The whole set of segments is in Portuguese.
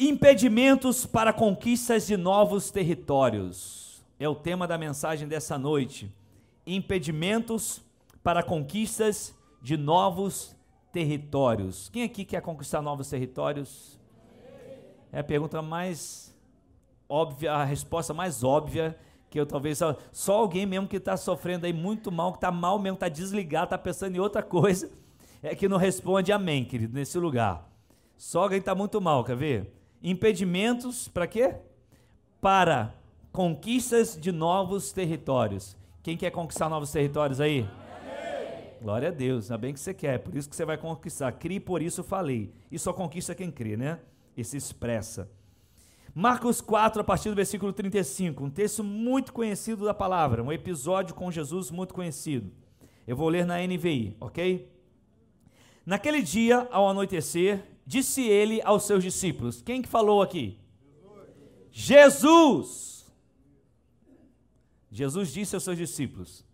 Impedimentos para conquistas de novos territórios. É o tema da mensagem dessa noite. Impedimentos para conquistas de novos territórios. Quem aqui quer conquistar novos territórios? É a pergunta mais óbvia, a resposta mais óbvia que eu talvez só alguém mesmo que está sofrendo aí muito mal, que está mal mesmo, está desligado, está pensando em outra coisa, é que não responde amém, querido, nesse lugar. Só alguém está muito mal, quer ver? Impedimentos para quê? Para conquistas de novos territórios. Quem quer conquistar novos territórios aí? Amém. Glória a Deus, ainda bem que você quer, por isso que você vai conquistar. Crie, por isso falei. E só conquista quem crê, né? E se expressa. Marcos 4, a partir do versículo 35, um texto muito conhecido da palavra, um episódio com Jesus muito conhecido. Eu vou ler na NVI, ok? Naquele dia, ao anoitecer, disse ele aos seus discípulos: Quem que falou aqui? Jesus! Jesus disse aos seus discípulos: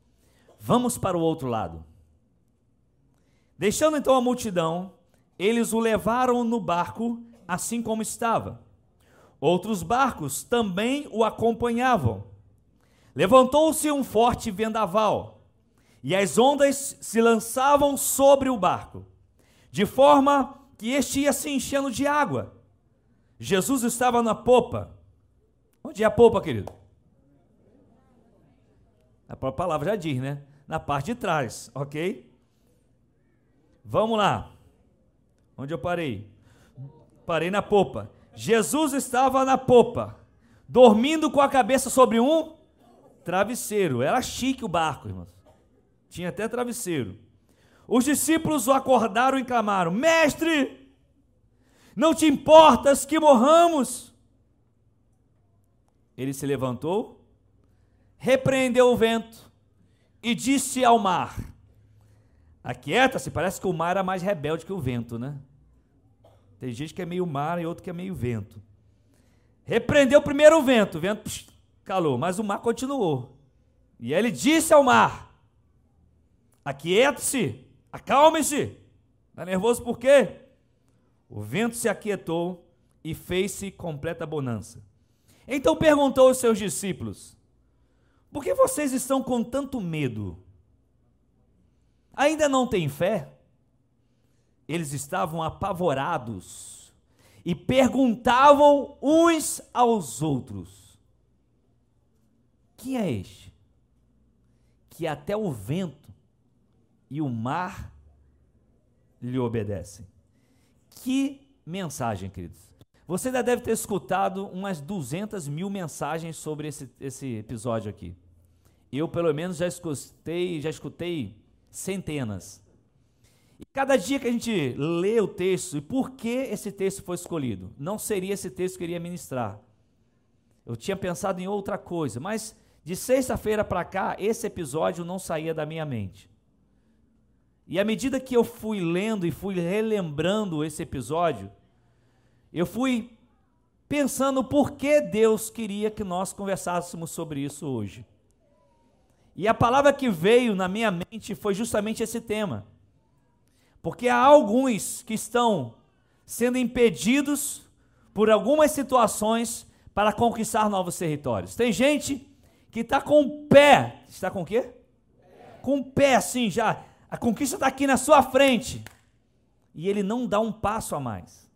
Vamos para o outro lado. Deixando então a multidão, eles o levaram no barco, assim como estava. Outros barcos também o acompanhavam. Levantou-se um forte vendaval, e as ondas se lançavam sobre o barco, de forma que este ia se enchendo de água. Jesus estava na popa. Onde é a popa, querido? A própria palavra já diz, né? Na parte de trás, ok? Vamos lá. Onde eu parei? Parei na popa. Jesus estava na popa, dormindo com a cabeça sobre um travesseiro. Era chique o barco, irmãos. Tinha até travesseiro. Os discípulos o acordaram e clamaram: Mestre, não te importas que morramos? Ele se levantou, repreendeu o vento e disse ao mar: Aquieta-se, parece que o mar era mais rebelde que o vento, né? Tem gente que é meio mar e outro que é meio vento. Repreendeu primeiro o vento, o vento psh, calou, mas o mar continuou. E ele disse ao mar: Aquieta-se, Acalme-se. Está nervoso por quê? O vento se aquietou e fez-se completa bonança. Então perguntou aos seus discípulos: Por que vocês estão com tanto medo? Ainda não têm fé? Eles estavam apavorados e perguntavam uns aos outros: Quem é este? Que até o vento e o mar lhe obedecem. Que mensagem, queridos. Você já deve ter escutado umas 200 mil mensagens sobre esse, esse episódio aqui. Eu, pelo menos, já escutei, já escutei centenas. E cada dia que a gente lê o texto, e por que esse texto foi escolhido? Não seria esse texto que eu iria ministrar. Eu tinha pensado em outra coisa, mas de sexta-feira para cá, esse episódio não saía da minha mente. E à medida que eu fui lendo e fui relembrando esse episódio, eu fui pensando por que Deus queria que nós conversássemos sobre isso hoje. E a palavra que veio na minha mente foi justamente esse tema. Porque há alguns que estão sendo impedidos por algumas situações para conquistar novos territórios. Tem gente que está com o pé, está com o quê? Com o pé assim já a conquista está aqui na sua frente. E ele não dá um passo a mais.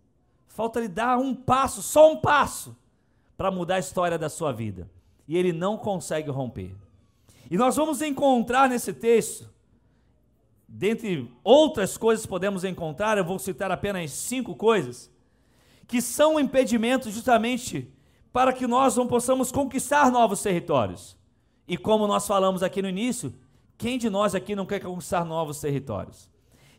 Falta ele dar um passo, só um passo, para mudar a história da sua vida. E ele não consegue romper. E nós vamos encontrar nesse texto, dentre outras coisas que podemos encontrar, eu vou citar apenas cinco coisas, que são impedimentos justamente para que nós não possamos conquistar novos territórios. E como nós falamos aqui no início, quem de nós aqui não quer conquistar novos territórios?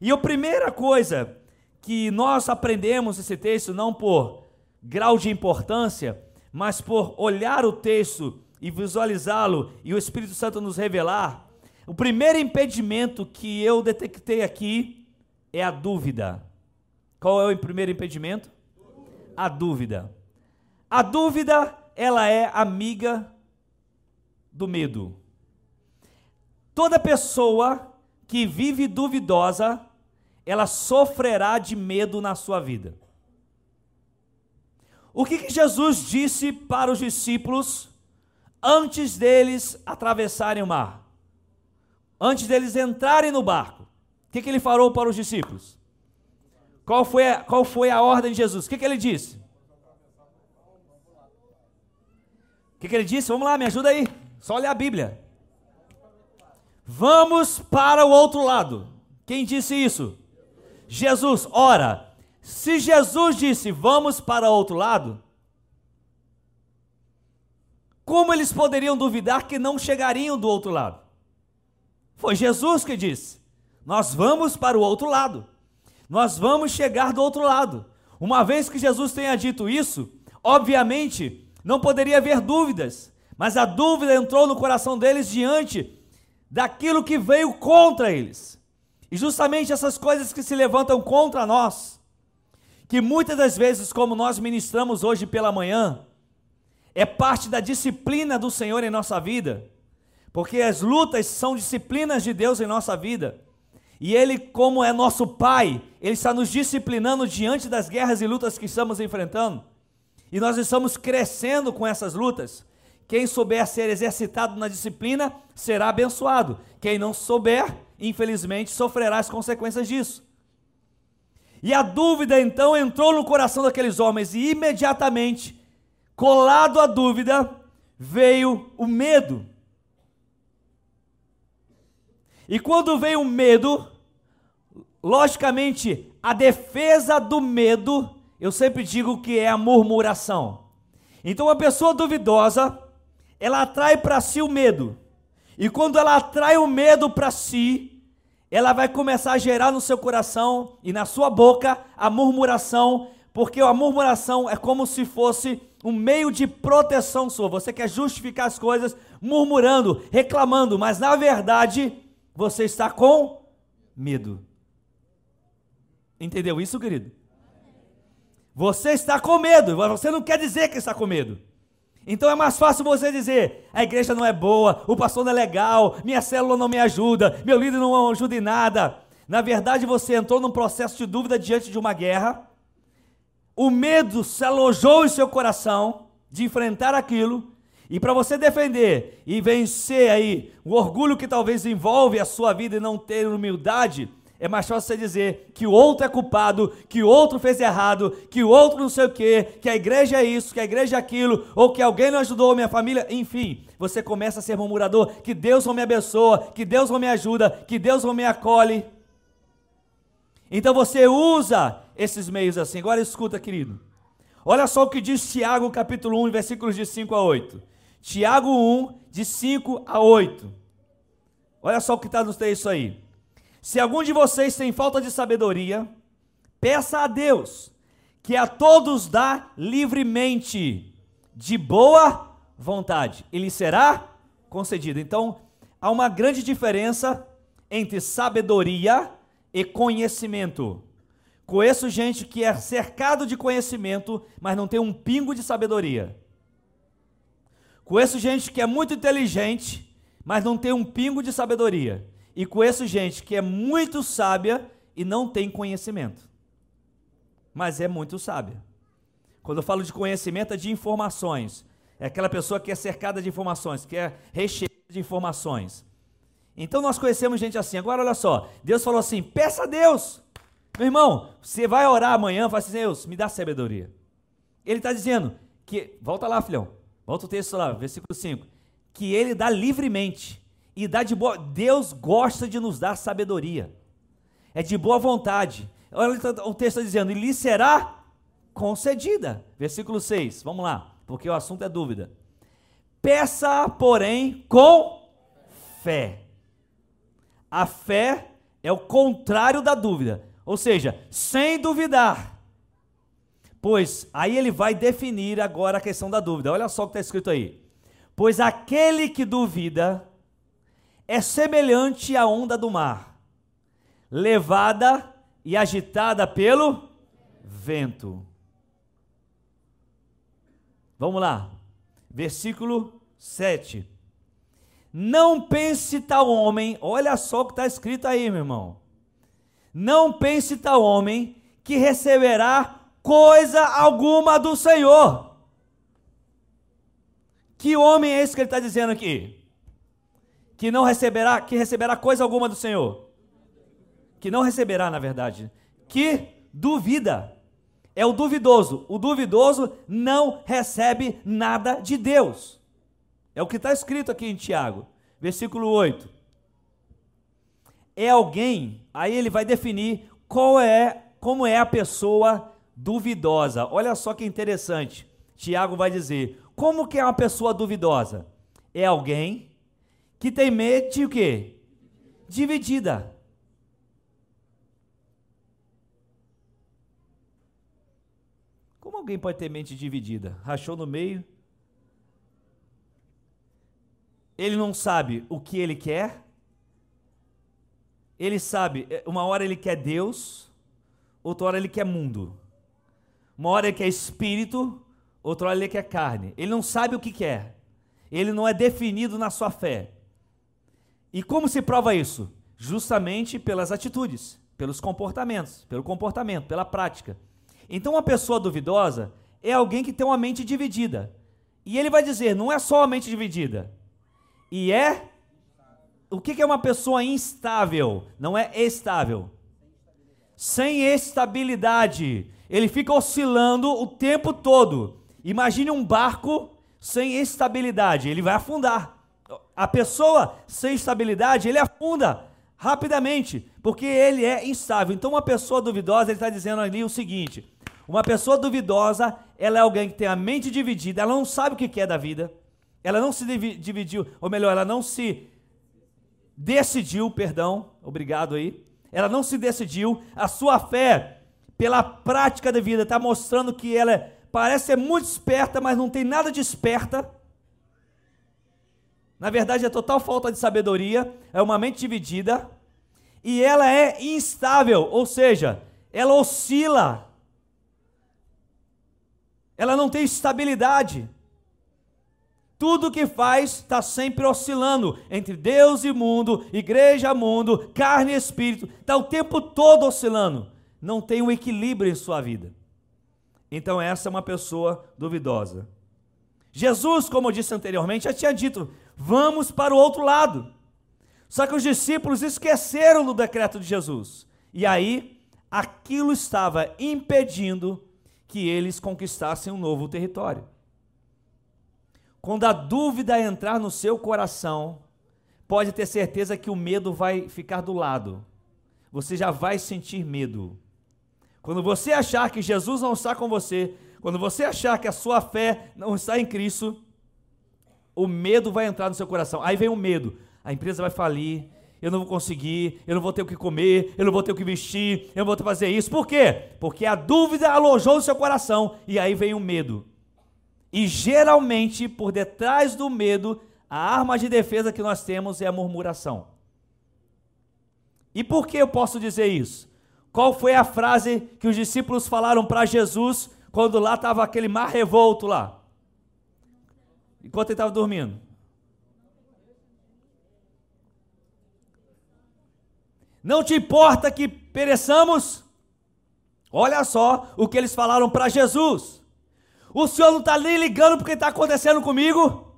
E a primeira coisa que nós aprendemos nesse texto, não por grau de importância, mas por olhar o texto e visualizá-lo e o Espírito Santo nos revelar, o primeiro impedimento que eu detectei aqui é a dúvida. Qual é o primeiro impedimento? A dúvida. A dúvida, ela é amiga do medo. Toda pessoa que vive duvidosa, ela sofrerá de medo na sua vida. O que, que Jesus disse para os discípulos antes deles atravessarem o mar? Antes deles entrarem no barco? O que, que ele falou para os discípulos? Qual foi a, qual foi a ordem de Jesus? O que, que ele disse? O que, que ele disse? Vamos lá, me ajuda aí. Só olhar a Bíblia. Vamos para o outro lado. Quem disse isso? Jesus. Ora, se Jesus disse vamos para o outro lado, como eles poderiam duvidar que não chegariam do outro lado? Foi Jesus que disse: Nós vamos para o outro lado. Nós vamos chegar do outro lado. Uma vez que Jesus tenha dito isso, obviamente não poderia haver dúvidas, mas a dúvida entrou no coração deles diante daquilo que veio contra eles. E justamente essas coisas que se levantam contra nós, que muitas das vezes, como nós ministramos hoje pela manhã, é parte da disciplina do Senhor em nossa vida, porque as lutas são disciplinas de Deus em nossa vida. E Ele, como é nosso Pai, Ele está nos disciplinando diante das guerras e lutas que estamos enfrentando. E nós estamos crescendo com essas lutas. Quem souber ser exercitado na disciplina será abençoado. Quem não souber, infelizmente, sofrerá as consequências disso. E a dúvida então entrou no coração daqueles homens, e imediatamente, colado à dúvida, veio o medo. E quando veio o medo, logicamente, a defesa do medo, eu sempre digo que é a murmuração. Então, a pessoa duvidosa, ela atrai para si o medo. E quando ela atrai o medo para si, ela vai começar a gerar no seu coração e na sua boca a murmuração, porque a murmuração é como se fosse um meio de proteção sua. Você quer justificar as coisas murmurando, reclamando, mas na verdade você está com medo. Entendeu isso, querido? Você está com medo, você não quer dizer que está com medo. Então é mais fácil você dizer: a igreja não é boa, o pastor não é legal, minha célula não me ajuda, meu líder não ajuda em nada. Na verdade, você entrou num processo de dúvida diante de uma guerra, o medo se alojou em seu coração de enfrentar aquilo, e para você defender e vencer aí o orgulho que talvez envolve a sua vida e não ter humildade, é mais fácil você dizer que o outro é culpado, que o outro fez errado, que o outro não sei o quê, que a igreja é isso, que a igreja é aquilo, ou que alguém não ajudou a minha família, enfim. Você começa a ser murmurador, que Deus não me abençoa, que Deus não me ajuda, que Deus não me acolhe. Então você usa esses meios assim. Agora escuta, querido. Olha só o que diz Tiago, capítulo 1, versículos de 5 a 8. Tiago 1, de 5 a 8. Olha só o que está no texto aí. Se algum de vocês tem falta de sabedoria, peça a Deus, que a todos dá livremente, de boa vontade, e lhe será concedido. Então, há uma grande diferença entre sabedoria e conhecimento. Conheço gente que é cercado de conhecimento, mas não tem um pingo de sabedoria. Conheço gente que é muito inteligente, mas não tem um pingo de sabedoria. E conheço gente que é muito sábia e não tem conhecimento, mas é muito sábia. Quando eu falo de conhecimento, é de informações. É aquela pessoa que é cercada de informações, que é recheada de informações. Então nós conhecemos gente assim. Agora olha só, Deus falou assim: peça a Deus. Meu irmão, você vai orar amanhã, fala assim: Deus, me dá sabedoria. Ele está dizendo que, volta lá, filhão, volta o texto lá, versículo 5: que ele dá livremente e dá de boa. Deus gosta de nos dar sabedoria. É de boa vontade. Olha o texto está dizendo: e lhe será concedida. Versículo 6. Vamos lá, porque o assunto é dúvida. Peça, porém, com fé. A fé é o contrário da dúvida, ou seja, sem duvidar. Pois aí ele vai definir agora a questão da dúvida. Olha só o que está escrito aí. Pois aquele que duvida é semelhante à onda do mar, levada e agitada pelo vento. Vamos lá, versículo 7. Não pense tal homem, olha só o que está escrito aí, meu irmão. Não pense tal homem que receberá coisa alguma do Senhor. Que homem é esse que ele está dizendo aqui? Que não receberá, que receberá coisa alguma do Senhor. Que não receberá, na verdade. Que duvida. É o duvidoso. O duvidoso não recebe nada de Deus. É o que está escrito aqui em Tiago, versículo 8. É alguém, aí ele vai definir qual é, como é a pessoa duvidosa. Olha só que interessante. Tiago vai dizer: como que é uma pessoa duvidosa? É alguém que tem mente o quê? Dividida. Como alguém pode ter mente dividida? Rachou no meio? Ele não sabe o que ele quer? Ele sabe, é, uma hora ele quer Deus, outra hora ele quer mundo. Uma hora ele quer espírito, outra hora ele quer carne. Ele não sabe o que quer. Ele não é definido na sua fé. E como se prova isso? Justamente pelas atitudes, pelos comportamentos, pelo comportamento, pela prática. Então, uma pessoa duvidosa é alguém que tem uma mente dividida. E ele vai dizer: não é só a mente dividida, e é. O que é uma pessoa instável? Não é estável. Sem estabilidade ele fica oscilando o tempo todo. Imagine um barco sem estabilidade, ele vai afundar. A pessoa sem estabilidade, ele afunda rapidamente, porque ele é instável. Então, uma pessoa duvidosa, ele está dizendo ali o seguinte: uma pessoa duvidosa, ela é alguém que tem a mente dividida, ela não sabe o que quer da vida, ela não se dividiu, ou melhor, ela não se decidiu, perdão, obrigado aí, ela não se decidiu, a sua fé pela prática da vida, está mostrando que ela é, parece ser muito esperta, mas não tem nada de esperta. Na verdade, é total falta de sabedoria, é uma mente dividida, e ela é instável, ou seja, ela oscila, ela não tem estabilidade. Tudo que faz está sempre oscilando entre Deus e mundo, igreja, mundo, carne e espírito, está o tempo todo oscilando não tem um equilíbrio em sua vida. Então, essa é uma pessoa duvidosa. Jesus, como eu disse anteriormente, já tinha dito: vamos para o outro lado. Só que os discípulos esqueceram do decreto de Jesus. E aí, aquilo estava impedindo que eles conquistassem um novo território. Quando a dúvida entrar no seu coração, pode ter certeza que o medo vai ficar do lado. Você já vai sentir medo. Quando você achar que Jesus não está com você, quando você achar que a sua fé não está em Cristo, o medo vai entrar no seu coração. Aí vem o medo. A empresa vai falir, eu não vou conseguir, eu não vou ter o que comer, eu não vou ter o que vestir, eu não vou ter que fazer isso. Por quê? Porque a dúvida alojou no seu coração e aí vem o medo. E geralmente, por detrás do medo, a arma de defesa que nós temos é a murmuração. E por que eu posso dizer isso? Qual foi a frase que os discípulos falaram para Jesus quando lá estava aquele mar revolto lá? Enquanto ele estava dormindo. Não te importa que pereçamos? Olha só o que eles falaram para Jesus. O Senhor não está nem ligando porque está acontecendo comigo?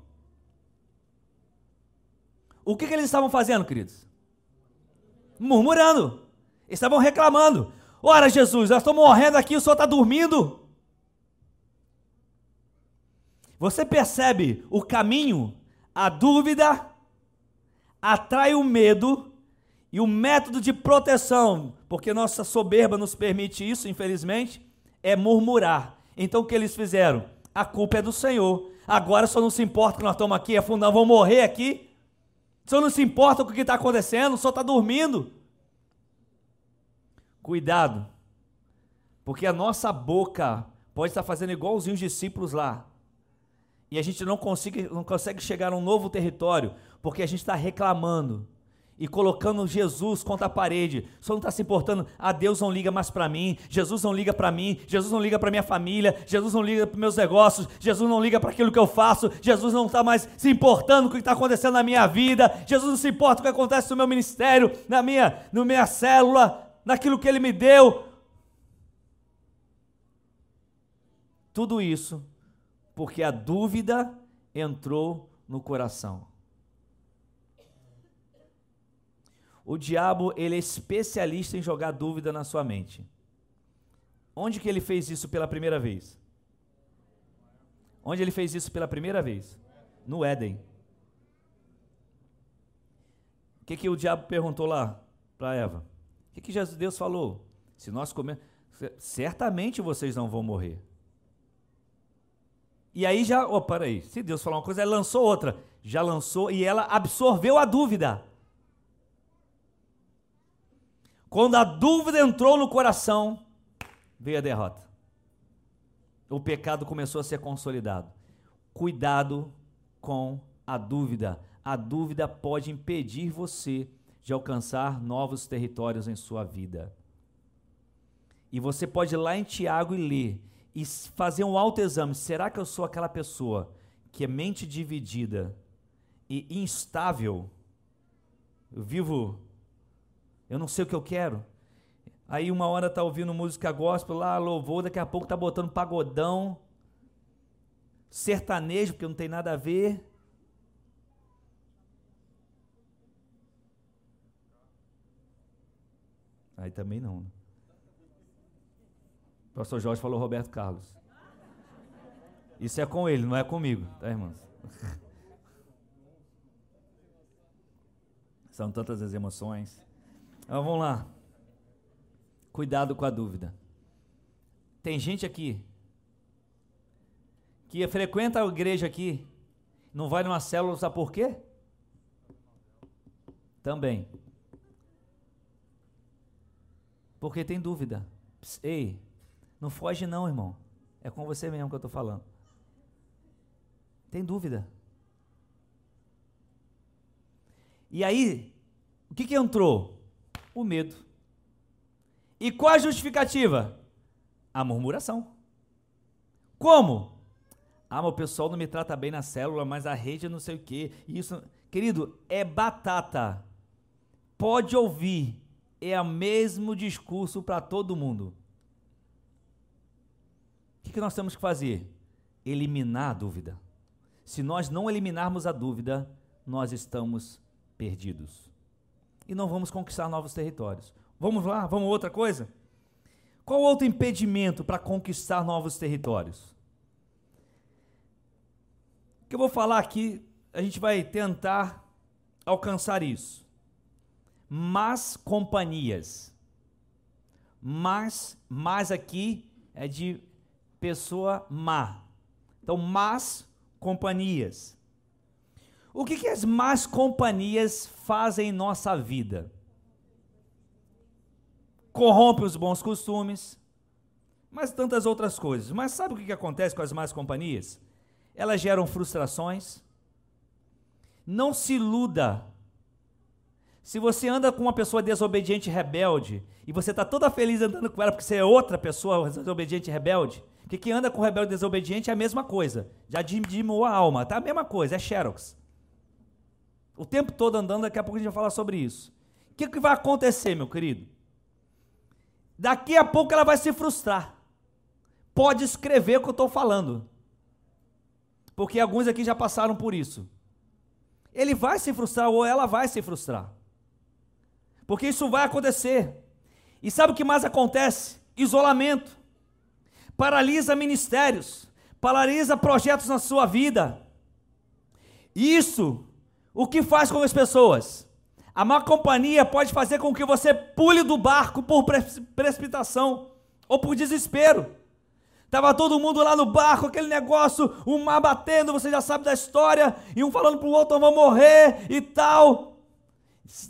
O que, que eles estavam fazendo, queridos? Murmurando. Estavam reclamando. Ora, Jesus, nós estamos morrendo aqui, o senhor está dormindo. Você percebe o caminho? A dúvida atrai o medo e o método de proteção, porque nossa soberba nos permite isso, infelizmente, é murmurar. Então o que eles fizeram? A culpa é do Senhor. Agora só não se importa que nós estamos aqui afundando, vamos morrer aqui. Só não se importa com o que está acontecendo, só está dormindo. Cuidado, porque a nossa boca pode estar fazendo igualzinho os discípulos lá. E a gente não consegue, não consegue chegar a um novo território, porque a gente está reclamando e colocando Jesus contra a parede. Só não está se importando, ah, Deus não liga mais para mim, Jesus não liga para mim, Jesus não liga para minha família, Jesus não liga para meus negócios, Jesus não liga para aquilo que eu faço, Jesus não está mais se importando com o que está acontecendo na minha vida, Jesus não se importa com o que acontece no meu ministério, na minha, na minha célula naquilo que Ele me deu. tudo isso porque a dúvida entrou no coração. O diabo, ele é especialista em jogar dúvida na sua mente. Onde que ele fez isso pela primeira vez? Onde ele fez isso pela primeira vez? No Éden. O que, que o diabo perguntou lá para Eva? O que, que Jesus, Deus falou? Se nós comermos, certamente vocês não vão morrer. E aí já, oh, aí, se Deus falou uma coisa, ela lançou outra. Já lançou e ela absorveu a dúvida. Quando a dúvida entrou no coração, veio a derrota. O pecado começou a ser consolidado. Cuidado com a dúvida. A dúvida pode impedir você de alcançar novos territórios em sua vida. E você pode ir lá em Tiago e ler e fazer um autoexame. Será que eu sou aquela pessoa que é mente dividida e instável? Eu vivo, eu não sei o que eu quero. Aí uma hora tá ouvindo música gospel lá, louvor, daqui a pouco tá botando pagodão, sertanejo, porque não tem nada a ver. Aí também não. Né? Pastor Jorge falou Roberto Carlos. Isso é com ele, não é comigo, tá, irmãos? São tantas as emoções. Então, vamos lá. Cuidado com a dúvida. Tem gente aqui que frequenta a igreja aqui, não vai numa célula, sabe por quê? Também. Porque tem dúvida. Ei, não foge não, irmão. É com você mesmo que eu estou falando. Tem dúvida. E aí, o que, que entrou? O medo. E qual a justificativa? A murmuração. Como? Ah, mas o pessoal não me trata bem na célula, mas a rede não sei o quê. Isso, querido, é batata. Pode ouvir. É o mesmo discurso para todo mundo. O que, que nós temos que fazer? Eliminar a dúvida. Se nós não eliminarmos a dúvida, nós estamos perdidos. E não vamos conquistar novos territórios. Vamos lá, vamos outra coisa? Qual outro impedimento para conquistar novos territórios? O que eu vou falar aqui, a gente vai tentar alcançar isso. Más companhias. Mas, mas aqui é de pessoa má. Então, más companhias. O que, que as más companhias fazem em nossa vida? corrompe os bons costumes, mas tantas outras coisas. Mas sabe o que acontece com as más companhias? Elas geram frustrações. Não se iluda. Se você anda com uma pessoa desobediente e rebelde, e você está toda feliz andando com ela porque você é outra pessoa desobediente e rebelde, porque quem anda com rebelde desobediente é a mesma coisa. Já dimimou a alma, tá a mesma coisa, é xerox. O tempo todo andando, daqui a pouco a gente vai falar sobre isso. O que, que vai acontecer, meu querido? Daqui a pouco ela vai se frustrar. Pode escrever o que eu estou falando. Porque alguns aqui já passaram por isso. Ele vai se frustrar ou ela vai se frustrar. Porque isso vai acontecer. E sabe o que mais acontece? Isolamento. Paralisa ministérios. Paralisa projetos na sua vida. Isso, o que faz com as pessoas? A má companhia pode fazer com que você pule do barco por precipitação ou por desespero. Tava todo mundo lá no barco, aquele negócio, o mar batendo, você já sabe da história, e um falando para o outro, vamos morrer e tal.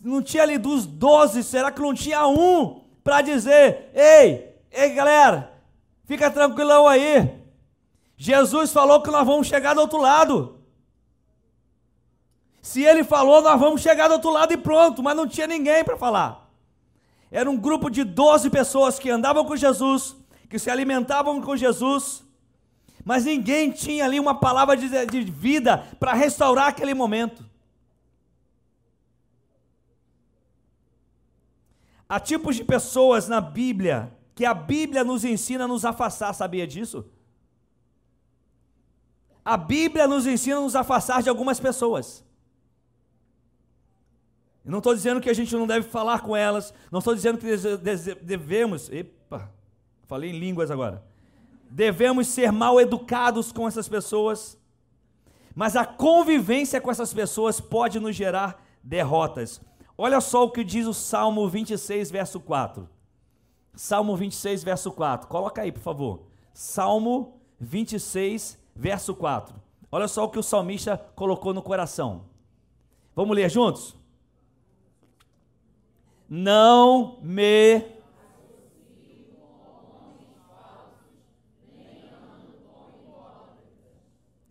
Não tinha ali dos doze, será que não tinha um para dizer: ei, ei galera, fica tranquilão aí. Jesus falou que nós vamos chegar do outro lado. Se ele falou, nós vamos chegar do outro lado e pronto, mas não tinha ninguém para falar. Era um grupo de 12 pessoas que andavam com Jesus, que se alimentavam com Jesus, mas ninguém tinha ali uma palavra de, de vida para restaurar aquele momento. Há tipos de pessoas na Bíblia que a Bíblia nos ensina a nos afastar, sabia disso? A Bíblia nos ensina a nos afastar de algumas pessoas. Eu não estou dizendo que a gente não deve falar com elas, não estou dizendo que devemos. Epa, falei em línguas agora. Devemos ser mal educados com essas pessoas, mas a convivência com essas pessoas pode nos gerar derrotas. Olha só o que diz o Salmo 26, verso 4. Salmo 26, verso 4. Coloca aí, por favor. Salmo 26, verso 4. Olha só o que o salmista colocou no coração. Vamos ler juntos? Não me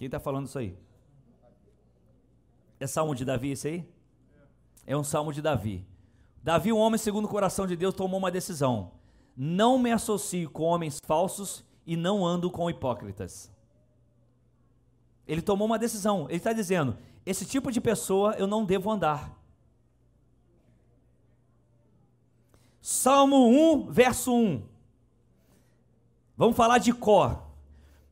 Quem está falando isso aí? É salmo de Davi isso aí? É um salmo de Davi. Davi, um homem segundo o coração de Deus, tomou uma decisão. Não me associo com homens falsos e não ando com hipócritas. Ele tomou uma decisão. Ele está dizendo: esse tipo de pessoa eu não devo andar. Salmo 1, verso 1. Vamos falar de Có.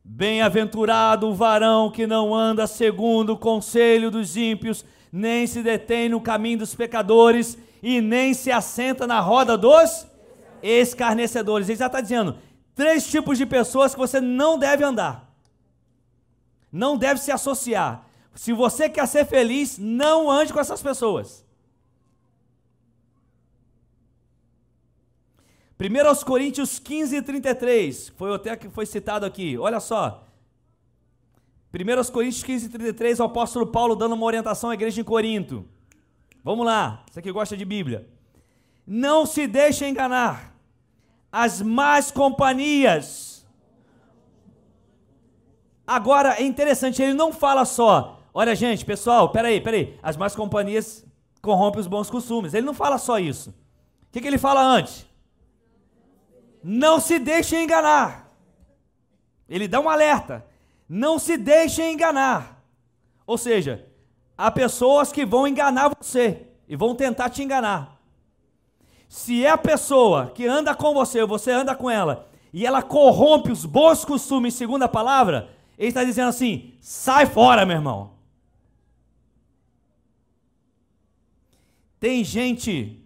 Bem-aventurado o varão que não anda segundo o conselho dos ímpios, nem se detém no caminho dos pecadores, e nem se assenta na roda dos escarnecedores. Ele já está dizendo: três tipos de pessoas que você não deve andar, não deve se associar. Se você quer ser feliz, não ande com essas pessoas. 1 Coríntios 15, 33, foi até que foi citado aqui, olha só. 1 Coríntios 15, 33, o apóstolo Paulo dando uma orientação à igreja em Corinto. Vamos lá, você que gosta de Bíblia. Não se deixe enganar. As más companhias. Agora é interessante, ele não fala só. Olha, gente, pessoal, peraí, peraí. As más companhias corrompem os bons costumes. Ele não fala só isso. O que, que ele fala antes? Não se deixe enganar. Ele dá um alerta. Não se deixe enganar. Ou seja, há pessoas que vão enganar você e vão tentar te enganar. Se é a pessoa que anda com você, você anda com ela, e ela corrompe os bons costumes segundo a palavra, ele está dizendo assim: sai fora, meu irmão. Tem gente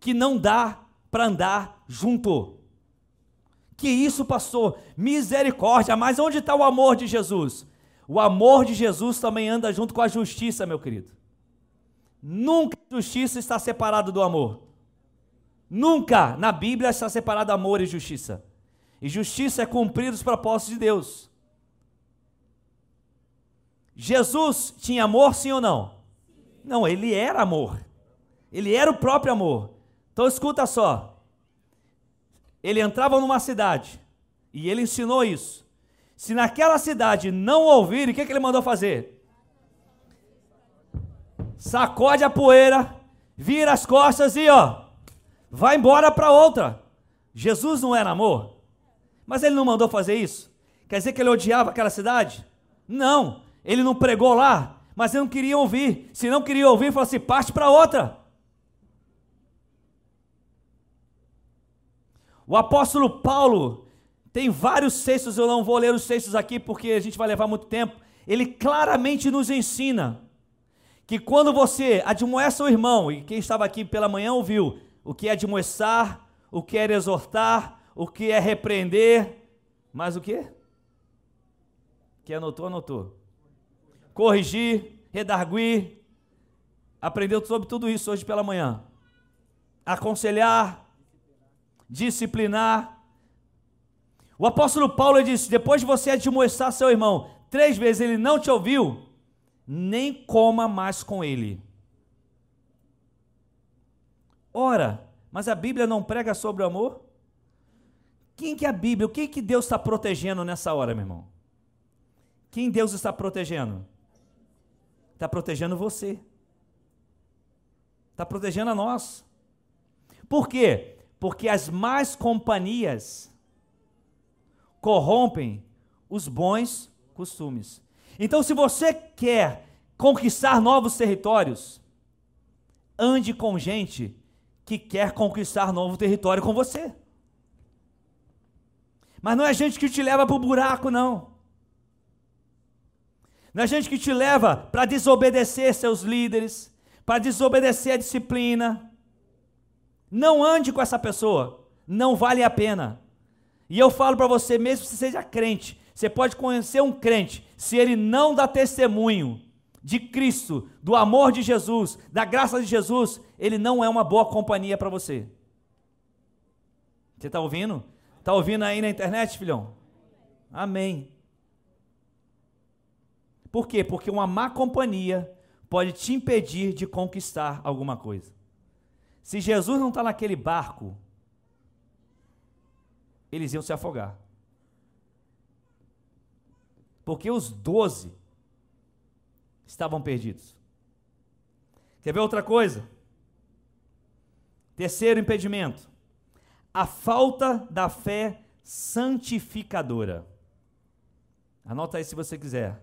que não dá para andar junto. Que isso, pastor? Misericórdia, mas onde está o amor de Jesus? O amor de Jesus também anda junto com a justiça, meu querido. Nunca a justiça está separada do amor. Nunca na Bíblia está separado amor e justiça. E justiça é cumprir os propósitos de Deus. Jesus tinha amor, sim ou não? Não, ele era amor. Ele era o próprio amor. Então escuta só. Ele entrava numa cidade e ele ensinou isso. Se naquela cidade não ouvirem, o que, que ele mandou fazer? Sacode a poeira, vira as costas e ó, vai embora para outra. Jesus não era amor, mas ele não mandou fazer isso. Quer dizer que ele odiava aquela cidade? Não, ele não pregou lá, mas ele não queria ouvir. Se não queria ouvir, falou assim: parte para outra. O apóstolo Paulo tem vários textos, eu não vou ler os textos aqui porque a gente vai levar muito tempo. Ele claramente nos ensina que quando você admoesta o irmão, e quem estava aqui pela manhã ouviu, o que é admoestar, o que é exortar, o que é repreender, mas o que? Quem anotou, anotou. Corrigir, redarguir, aprendeu sobre tudo isso hoje pela manhã. Aconselhar, disciplinar. O apóstolo Paulo disse: depois de você admoestar seu irmão três vezes, ele não te ouviu, nem coma mais com ele. Ora, mas a Bíblia não prega sobre o amor? Quem que é a Bíblia? O que que Deus está protegendo nessa hora, meu irmão? Quem Deus está protegendo? Está protegendo você. Está protegendo a nós. Por quê? porque as más companhias corrompem os bons costumes. Então, se você quer conquistar novos territórios, ande com gente que quer conquistar novo território com você. Mas não é gente que te leva para o buraco, não. na gente que te leva para desobedecer seus líderes, para desobedecer a disciplina. Não ande com essa pessoa, não vale a pena. E eu falo para você, mesmo que você seja crente, você pode conhecer um crente, se ele não dá testemunho de Cristo, do amor de Jesus, da graça de Jesus, ele não é uma boa companhia para você. Você está ouvindo? Está ouvindo aí na internet, filhão? Amém. Por quê? Porque uma má companhia pode te impedir de conquistar alguma coisa. Se Jesus não está naquele barco, eles iam se afogar. Porque os doze estavam perdidos. Quer ver outra coisa? Terceiro impedimento: a falta da fé santificadora. Anota aí se você quiser.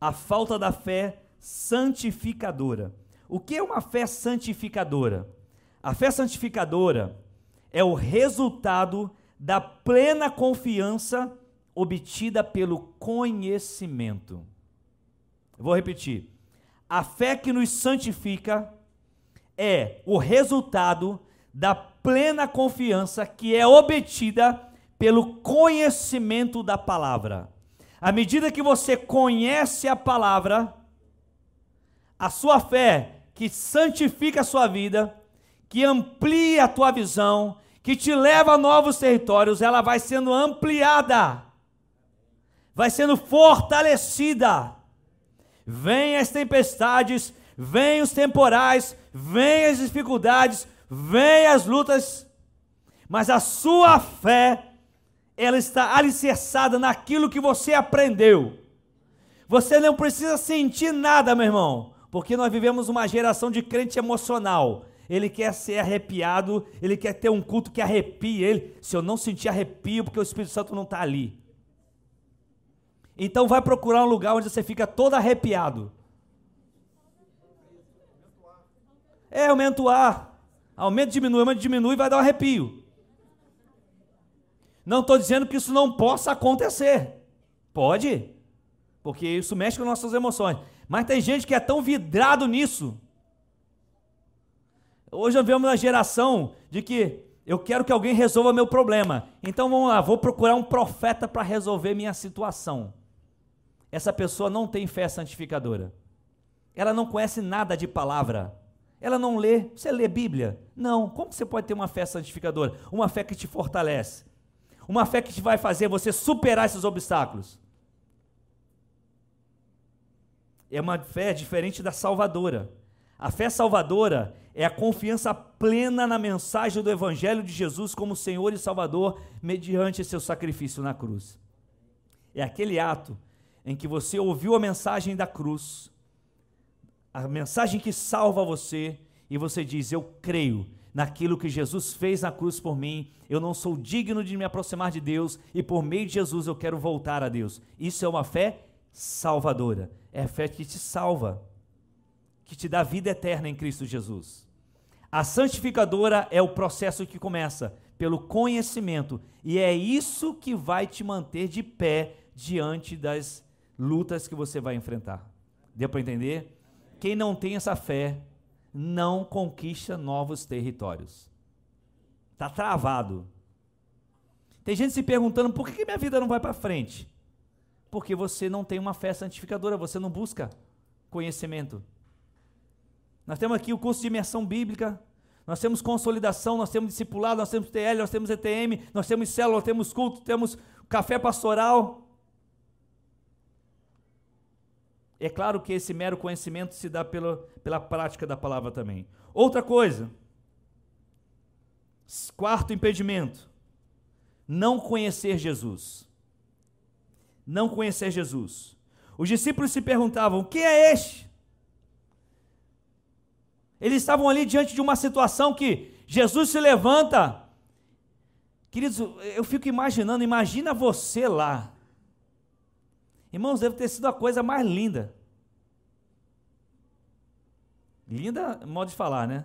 A falta da fé santificadora. O que é uma fé santificadora? A fé santificadora é o resultado da plena confiança obtida pelo conhecimento. Vou repetir. A fé que nos santifica é o resultado da plena confiança que é obtida pelo conhecimento da palavra. À medida que você conhece a palavra, a sua fé que santifica a sua vida, que amplia a tua visão, que te leva a novos territórios, ela vai sendo ampliada, vai sendo fortalecida. Vêm as tempestades, vêm os temporais, vêm as dificuldades, vêm as lutas, mas a sua fé, ela está alicerçada naquilo que você aprendeu. Você não precisa sentir nada, meu irmão, porque nós vivemos uma geração de crente emocional ele quer ser arrepiado, ele quer ter um culto que arrepie ele. Se eu não sentir arrepio, porque o Espírito Santo não está ali. Então vai procurar um lugar onde você fica todo arrepiado. É, aumenta o ar. Aumenta, diminui, aumenta, diminui vai dar um arrepio. Não estou dizendo que isso não possa acontecer. Pode, porque isso mexe com nossas emoções. Mas tem gente que é tão vidrado nisso Hoje nós vemos uma geração de que eu quero que alguém resolva meu problema. Então vamos lá, vou procurar um profeta para resolver minha situação. Essa pessoa não tem fé santificadora. Ela não conhece nada de palavra. Ela não lê. Você lê Bíblia? Não. Como você pode ter uma fé santificadora? Uma fé que te fortalece. Uma fé que te vai fazer você superar esses obstáculos. É uma fé diferente da salvadora. A fé salvadora é a confiança plena na mensagem do Evangelho de Jesus como Senhor e Salvador, mediante seu sacrifício na cruz. É aquele ato em que você ouviu a mensagem da cruz, a mensagem que salva você, e você diz: Eu creio naquilo que Jesus fez na cruz por mim, eu não sou digno de me aproximar de Deus, e por meio de Jesus eu quero voltar a Deus. Isso é uma fé salvadora, é a fé que te salva, que te dá vida eterna em Cristo Jesus. A santificadora é o processo que começa pelo conhecimento, e é isso que vai te manter de pé diante das lutas que você vai enfrentar. Deu para entender? Quem não tem essa fé não conquista novos territórios. Está travado. Tem gente se perguntando por que minha vida não vai para frente? Porque você não tem uma fé santificadora, você não busca conhecimento. Nós temos aqui o curso de imersão bíblica, nós temos consolidação, nós temos discipulado, nós temos TL, nós temos ETM, nós temos célula, nós temos culto, temos café pastoral. É claro que esse mero conhecimento se dá pela, pela prática da palavra também. Outra coisa, quarto impedimento, não conhecer Jesus. Não conhecer Jesus. Os discípulos se perguntavam: quem é este? Eles estavam ali diante de uma situação que Jesus se levanta. Queridos, eu fico imaginando, imagina você lá. Irmãos, deve ter sido a coisa mais linda. Linda, modo de falar, né?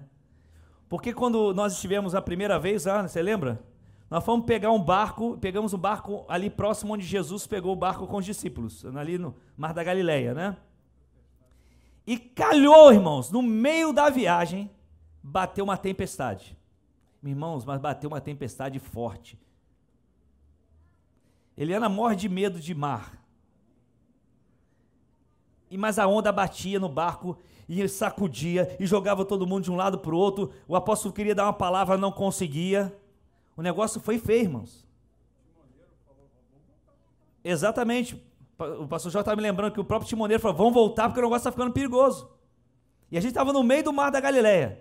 Porque quando nós estivemos a primeira vez lá, você lembra? nós fomos pegar um barco, pegamos um barco ali próximo onde Jesus pegou o barco com os discípulos, ali no Mar da Galileia, né? E calhou, irmãos, no meio da viagem, bateu uma tempestade. Irmãos, mas bateu uma tempestade forte. Eliana morre de medo de mar. E mas a onda batia no barco e sacudia e jogava todo mundo de um lado para o outro. O apóstolo queria dar uma palavra, não conseguia. O negócio foi feio, irmãos. Exatamente. O pastor Jorge estava me lembrando que o próprio timoneiro falou: vamos voltar porque o negócio está ficando perigoso. E a gente estava no meio do mar da Galileia.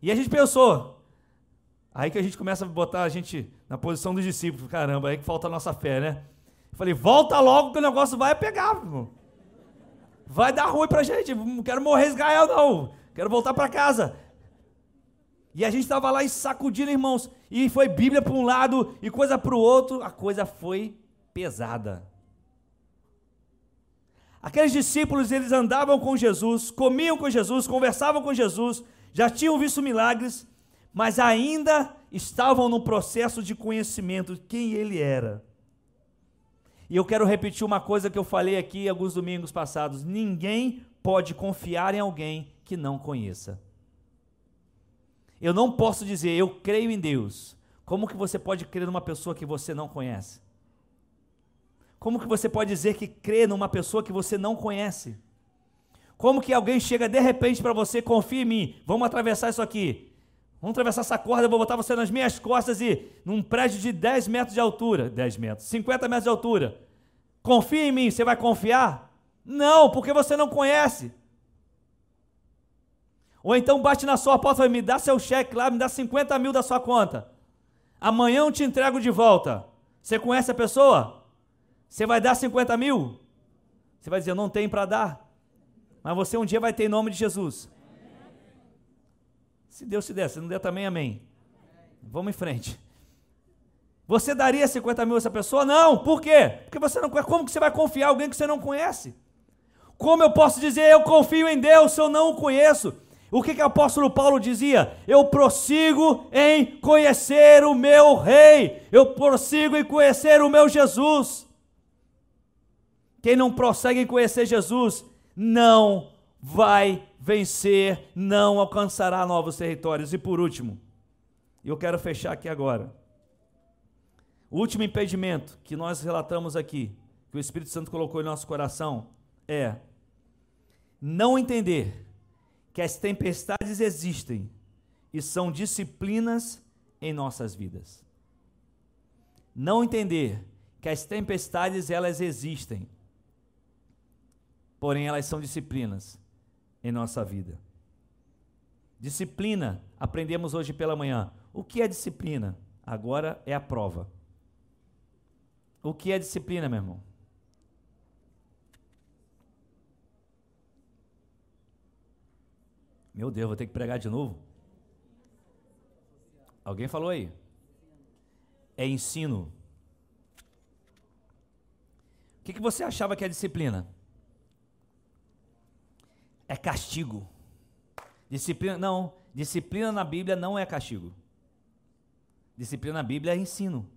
E a gente pensou. Aí que a gente começa a botar a gente na posição dos discípulos. Caramba, aí que falta a nossa fé, né? Falei, volta logo que o negócio vai pegar, irmão. Vai dar ruim pra gente. Não quero morrer Israel, não. Quero voltar para casa. E a gente estava lá e sacudindo, irmãos. E foi Bíblia para um lado e coisa para o outro. A coisa foi pesada. Aqueles discípulos, eles andavam com Jesus, comiam com Jesus, conversavam com Jesus, já tinham visto milagres, mas ainda estavam no processo de conhecimento de quem ele era. E eu quero repetir uma coisa que eu falei aqui alguns domingos passados: ninguém pode confiar em alguém que não conheça. Eu não posso dizer eu creio em Deus. Como que você pode crer numa pessoa que você não conhece? Como que você pode dizer que crê numa pessoa que você não conhece? Como que alguém chega de repente para você, confia em mim, vamos atravessar isso aqui. Vamos atravessar essa corda, eu vou botar você nas minhas costas e num prédio de 10 metros de altura, 10 metros, 50 metros de altura. Confia em mim, você vai confiar? Não, porque você não conhece. Ou então bate na sua porta e me dá seu cheque lá, me dá 50 mil da sua conta. Amanhã eu te entrego de volta. Você conhece a pessoa? Você vai dar 50 mil? Você vai dizer, não tenho para dar. Mas você um dia vai ter em nome de Jesus. Se Deus te der, se não der também, amém. Vamos em frente. Você daria 50 mil a essa pessoa? Não. Por quê? Porque você não. Como que você vai confiar em alguém que você não conhece? Como eu posso dizer eu confio em Deus se eu não o conheço? O que, que o apóstolo Paulo dizia? Eu prossigo em conhecer o meu rei. Eu prossigo em conhecer o meu Jesus. Quem não prossegue em conhecer Jesus não vai vencer, não alcançará novos territórios. E por último, eu quero fechar aqui agora. O último impedimento que nós relatamos aqui, que o Espírito Santo colocou em nosso coração, é não entender que as tempestades existem e são disciplinas em nossas vidas. Não entender que as tempestades elas existem porém elas são disciplinas em nossa vida. Disciplina, aprendemos hoje pela manhã. O que é disciplina? Agora é a prova. O que é disciplina, meu irmão? Meu Deus, vou ter que pregar de novo? Alguém falou aí? É ensino. O que, que você achava que é disciplina? É castigo. Disciplina, não, disciplina na Bíblia não é castigo. Disciplina na Bíblia é ensino.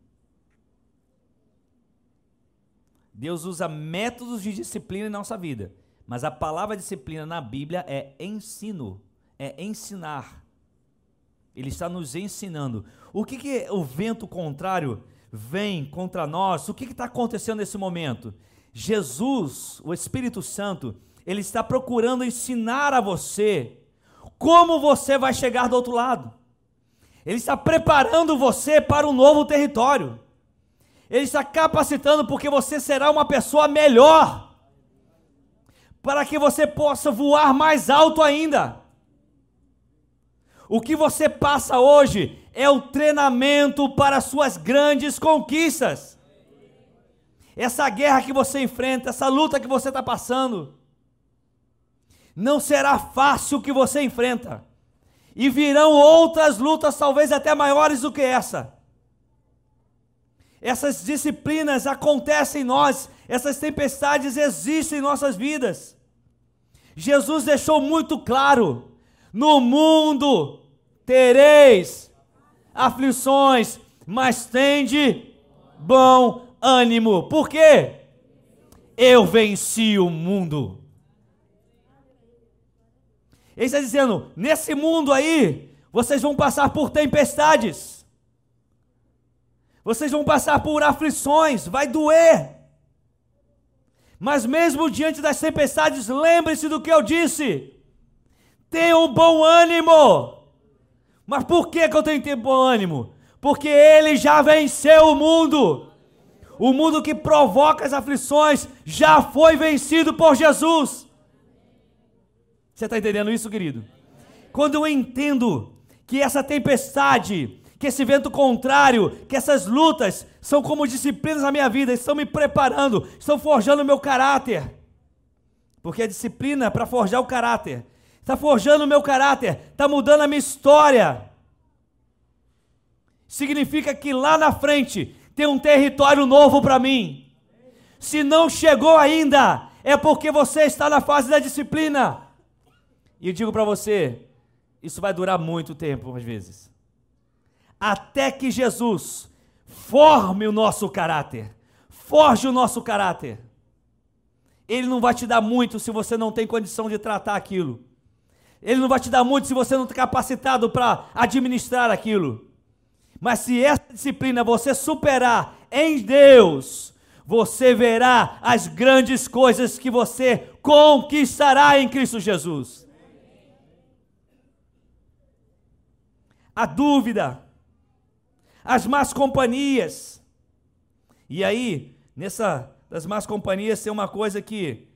Deus usa métodos de disciplina em nossa vida, mas a palavra disciplina na Bíblia é ensino, é ensinar. Ele está nos ensinando. O que, que o vento contrário vem contra nós? O que está acontecendo nesse momento? Jesus, o Espírito Santo, ele está procurando ensinar a você como você vai chegar do outro lado. Ele está preparando você para um novo território. Ele está capacitando porque você será uma pessoa melhor. Para que você possa voar mais alto ainda. O que você passa hoje é o treinamento para suas grandes conquistas. Essa guerra que você enfrenta, essa luta que você está passando, não será fácil o que você enfrenta. E virão outras lutas, talvez até maiores do que essa. Essas disciplinas acontecem em nós, essas tempestades existem em nossas vidas. Jesus deixou muito claro: no mundo tereis aflições, mas tende bom ânimo. Por quê? Eu venci o mundo. Ele está dizendo: nesse mundo aí, vocês vão passar por tempestades, vocês vão passar por aflições, vai doer. Mas mesmo diante das tempestades, lembre-se do que eu disse. Tenha um bom ânimo. Mas por que, que eu tenho que ter bom ânimo? Porque ele já venceu o mundo. O mundo que provoca as aflições já foi vencido por Jesus. Você está entendendo isso, querido? Quando eu entendo que essa tempestade, que esse vento contrário, que essas lutas são como disciplinas na minha vida, estão me preparando, estão forjando o meu caráter. Porque a disciplina é para forjar o caráter, está forjando o meu caráter, está mudando a minha história. Significa que lá na frente tem um território novo para mim. Se não chegou ainda, é porque você está na fase da disciplina. E eu digo para você, isso vai durar muito tempo, às vezes. Até que Jesus forme o nosso caráter, forge o nosso caráter. Ele não vai te dar muito se você não tem condição de tratar aquilo. Ele não vai te dar muito se você não está capacitado para administrar aquilo. Mas se essa disciplina você superar em Deus, você verá as grandes coisas que você conquistará em Cristo Jesus. A dúvida, as más companhias. E aí, nessa das más companhias tem uma coisa que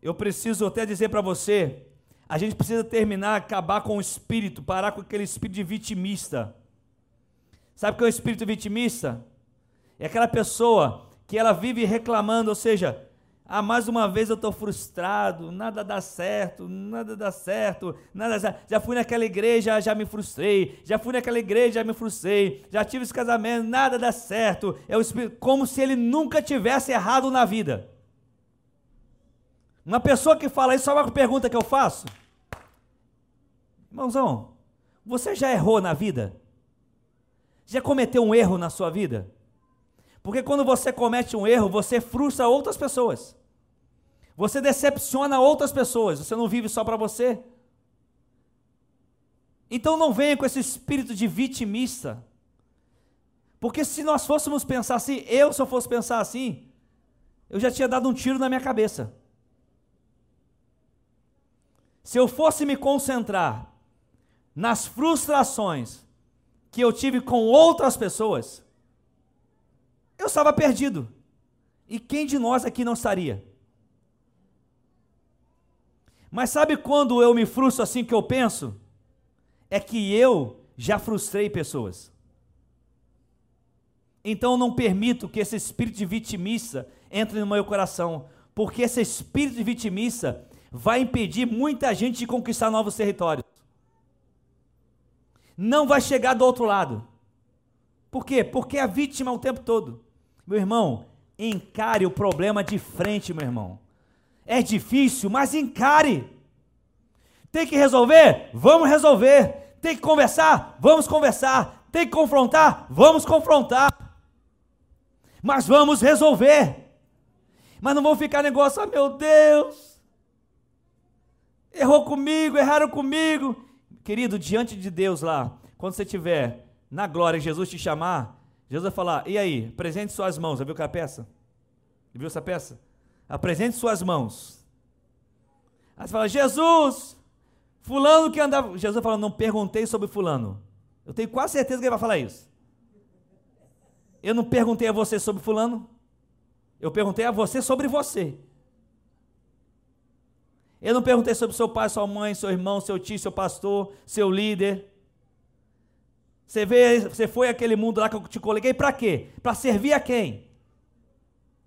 eu preciso até dizer para você. A gente precisa terminar, acabar com o espírito, parar com aquele espírito de vitimista. Sabe o que é o espírito vitimista? É aquela pessoa que ela vive reclamando, ou seja, ah, mais uma vez eu estou frustrado, nada dá certo, nada dá certo, nada Já fui naquela igreja, já me frustrei. Já fui naquela igreja, já me frustrei. Já tive esse casamento, nada dá certo. É o espírito, como se ele nunca tivesse errado na vida. Uma pessoa que fala isso, só uma pergunta que eu faço. Irmãozão, você já errou na vida? Já cometeu um erro na sua vida? Porque quando você comete um erro, você frustra outras pessoas. Você decepciona outras pessoas. Você não vive só para você. Então não venha com esse espírito de vitimista. Porque se nós fôssemos pensar assim, eu se eu fosse pensar assim, eu já tinha dado um tiro na minha cabeça. Se eu fosse me concentrar nas frustrações que eu tive com outras pessoas, eu estava perdido. E quem de nós aqui não estaria? Mas sabe quando eu me frustro assim que eu penso? É que eu já frustrei pessoas. Então não permito que esse espírito de vitimista entre no meu coração, porque esse espírito de vitimista vai impedir muita gente de conquistar novos territórios não vai chegar do outro lado. Por quê? Porque a vítima o tempo todo. Meu irmão, encare o problema de frente, meu irmão. É difícil, mas encare. Tem que resolver? Vamos resolver. Tem que conversar? Vamos conversar. Tem que confrontar? Vamos confrontar. Mas vamos resolver. Mas não vão ficar negócio, ah, meu Deus. Errou comigo, erraram comigo. Querido, diante de Deus lá, quando você estiver na glória, Jesus te chamar, Jesus vai falar: e aí, apresente suas mãos. Já viu aquela peça? Já viu essa peça? Apresente suas mãos. Aí você fala: Jesus, Fulano que andava. Jesus fala: não perguntei sobre Fulano. Eu tenho quase certeza que ele vai falar isso. Eu não perguntei a você sobre Fulano. Eu perguntei a você sobre você. Eu não perguntei sobre seu pai, sua mãe, seu irmão, seu tio, seu pastor, seu líder. Você, veio, você foi aquele mundo lá que eu te coloquei para quê? Para servir a quem?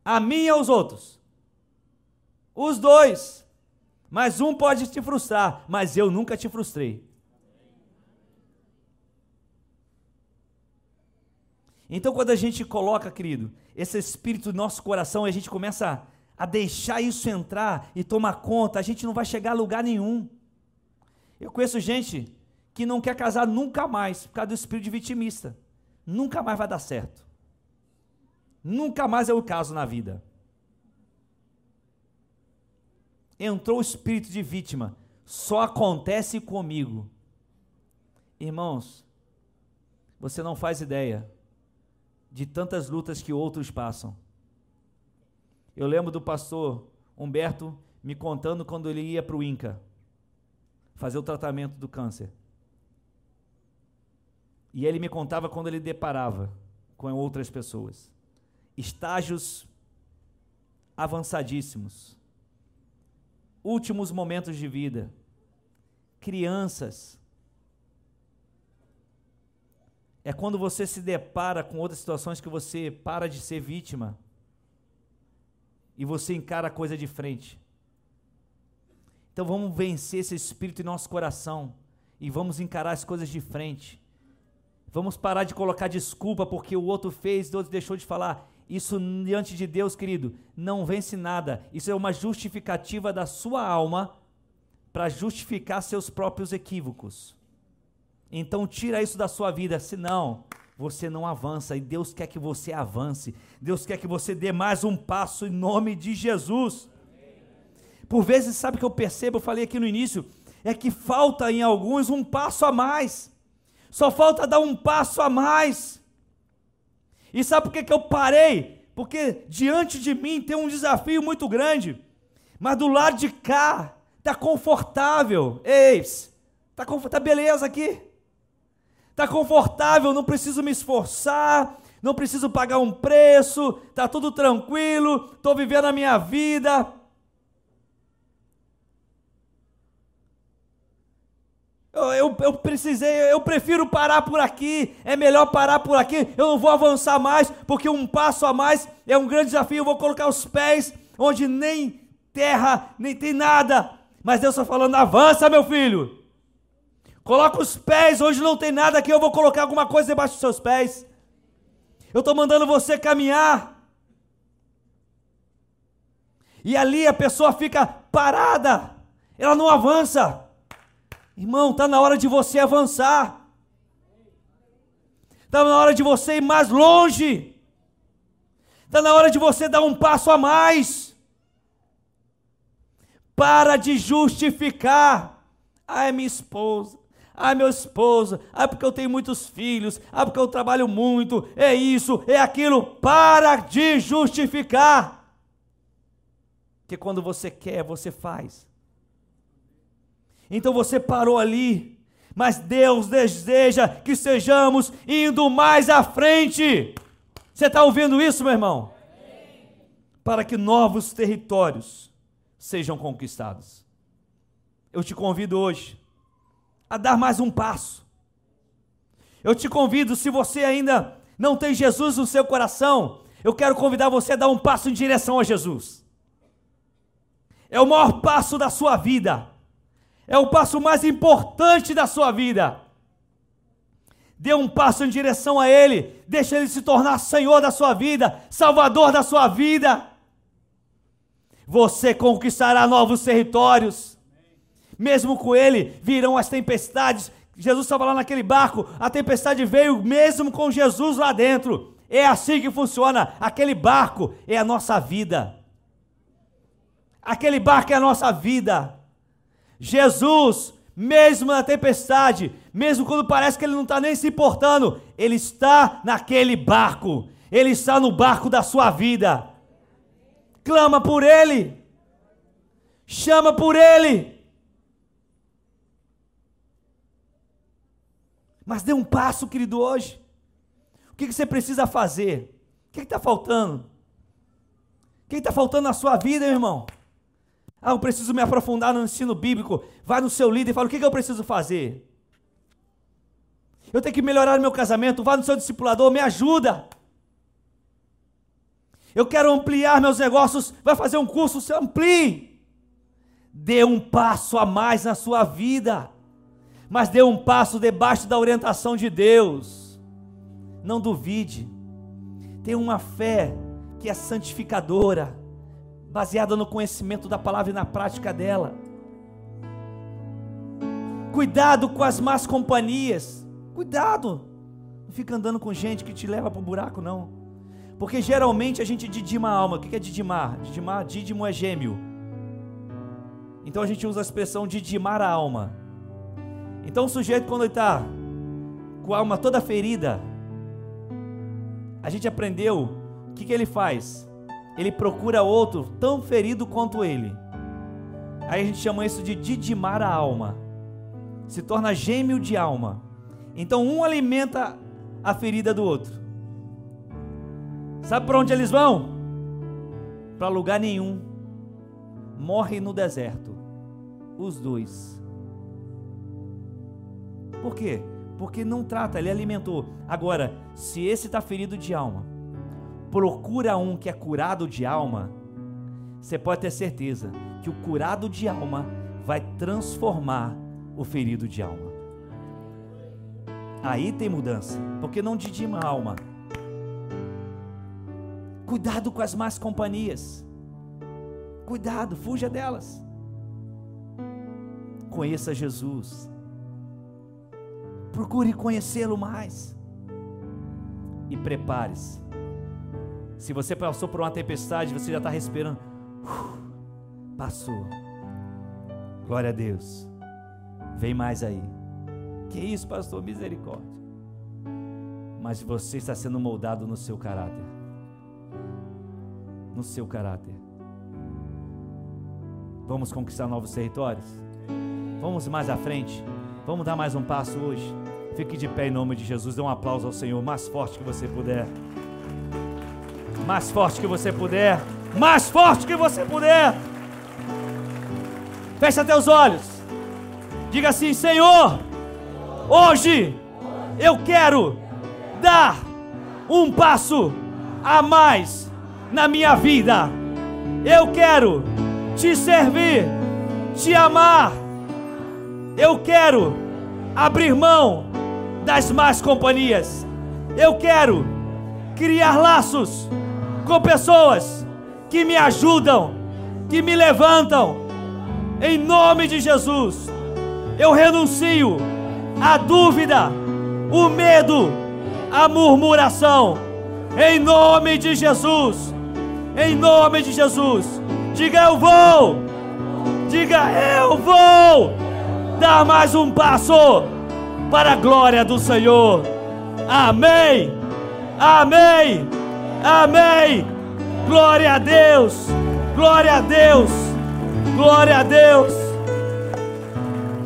A mim e aos outros. Os dois. Mas um pode te frustrar, mas eu nunca te frustrei. Então, quando a gente coloca, querido, esse espírito no nosso coração e a gente começa a a deixar isso entrar e tomar conta, a gente não vai chegar a lugar nenhum. Eu conheço gente que não quer casar nunca mais por causa do espírito de vitimista. Nunca mais vai dar certo. Nunca mais é o caso na vida. Entrou o espírito de vítima. Só acontece comigo. Irmãos, você não faz ideia de tantas lutas que outros passam. Eu lembro do pastor Humberto me contando quando ele ia para o INCA fazer o tratamento do câncer. E ele me contava quando ele deparava com outras pessoas. Estágios avançadíssimos. Últimos momentos de vida. Crianças. É quando você se depara com outras situações que você para de ser vítima e você encara a coisa de frente. Então vamos vencer esse espírito em nosso coração e vamos encarar as coisas de frente. Vamos parar de colocar desculpa porque o outro fez, o outro deixou de falar. Isso diante de Deus, querido, não vence nada. Isso é uma justificativa da sua alma para justificar seus próprios equívocos. Então tira isso da sua vida, senão você não avança e Deus quer que você avance. Deus quer que você dê mais um passo em nome de Jesus. Por vezes, sabe o que eu percebo? Eu falei aqui no início, é que falta em alguns um passo a mais. Só falta dar um passo a mais. E sabe por que, que eu parei? Porque diante de mim tem um desafio muito grande, mas do lado de cá está confortável. Eis, está tá beleza aqui está confortável, não preciso me esforçar, não preciso pagar um preço, está tudo tranquilo, estou vivendo a minha vida. Eu, eu, precisei, eu prefiro parar por aqui, é melhor parar por aqui, eu não vou avançar mais, porque um passo a mais é um grande desafio, eu vou colocar os pés onde nem terra, nem tem nada, mas Deus está falando, avança meu filho, Coloca os pés, hoje não tem nada aqui, eu vou colocar alguma coisa debaixo dos seus pés. Eu estou mandando você caminhar. E ali a pessoa fica parada, ela não avança. Irmão, está na hora de você avançar. Está na hora de você ir mais longe. Está na hora de você dar um passo a mais. Para de justificar. Ai, minha esposa. Ah, meu esposo, ah, porque eu tenho muitos filhos, ah, porque eu trabalho muito, é isso, é aquilo. Para de justificar. Que quando você quer, você faz. Então você parou ali, mas Deus deseja que sejamos indo mais à frente. Você está ouvindo isso, meu irmão? Para que novos territórios sejam conquistados. Eu te convido hoje a dar mais um passo. Eu te convido, se você ainda não tem Jesus no seu coração, eu quero convidar você a dar um passo em direção a Jesus. É o maior passo da sua vida. É o passo mais importante da sua vida. Dê um passo em direção a Ele. Deixa Ele se tornar Senhor da sua vida, Salvador da sua vida. Você conquistará novos territórios mesmo com ele virão as tempestades. Jesus estava lá naquele barco, a tempestade veio mesmo com Jesus lá dentro. É assim que funciona. Aquele barco é a nossa vida. Aquele barco é a nossa vida. Jesus, mesmo na tempestade, mesmo quando parece que ele não está nem se importando, ele está naquele barco. Ele está no barco da sua vida. Clama por ele. Chama por ele. Mas dê um passo, querido, hoje. O que, você precisa fazer? O que está faltando? O que está faltando na sua vida, meu irmão? Ah, eu preciso me aprofundar no ensino bíblico. Vai no seu líder e fala: o que, que eu preciso fazer? Eu tenho que melhorar meu casamento. Vá no seu discipulador, me ajuda. Eu quero ampliar meus negócios. Vai fazer um curso, se amplie. Dê um passo a mais na sua vida mas dê um passo debaixo da orientação de Deus. Não duvide. Tenha uma fé que é santificadora, baseada no conhecimento da palavra e na prática dela. Cuidado com as más companhias. Cuidado. Não fica andando com gente que te leva para o buraco, não. Porque geralmente a gente didima a alma. O que é didimar? Didimar, dídimo é gêmeo. Então a gente usa a expressão didimar a alma. Então o sujeito, quando ele está com a alma toda ferida, a gente aprendeu o que, que ele faz? Ele procura outro tão ferido quanto ele. Aí a gente chama isso de didimar a alma. Se torna gêmeo de alma. Então um alimenta a ferida do outro. Sabe para onde eles vão? Para lugar nenhum. Morre no deserto. Os dois. Por quê? Porque não trata, ele alimentou. Agora, se esse está ferido de alma, procura um que é curado de alma, você pode ter certeza que o curado de alma vai transformar o ferido de alma. Aí tem mudança, porque não didima a alma. Cuidado com as más companhias. Cuidado, fuja delas. Conheça Jesus. Procure conhecê-lo mais. E prepare-se. Se você passou por uma tempestade, você já está respirando. Uh, passou. Glória a Deus. Vem mais aí. Que isso, pastor? Misericórdia. Mas você está sendo moldado no seu caráter. No seu caráter. Vamos conquistar novos territórios? Vamos mais à frente? Vamos dar mais um passo hoje? Fique de pé em nome de Jesus. Dê um aplauso ao Senhor, mais forte que você puder. Mais forte que você puder. Mais forte que você puder. Feche teus olhos. Diga assim: Senhor, hoje eu quero dar um passo a mais na minha vida. Eu quero te servir, te amar. Eu quero abrir mão das más companhias. Eu quero criar laços com pessoas que me ajudam, que me levantam. Em nome de Jesus, eu renuncio à dúvida, o medo, a murmuração. Em nome de Jesus, em nome de Jesus, diga eu vou, diga eu vou dar mais um passo para a glória do Senhor. Amém, amém, amém. Glória a Deus, glória a Deus, glória a Deus,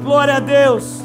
glória a Deus.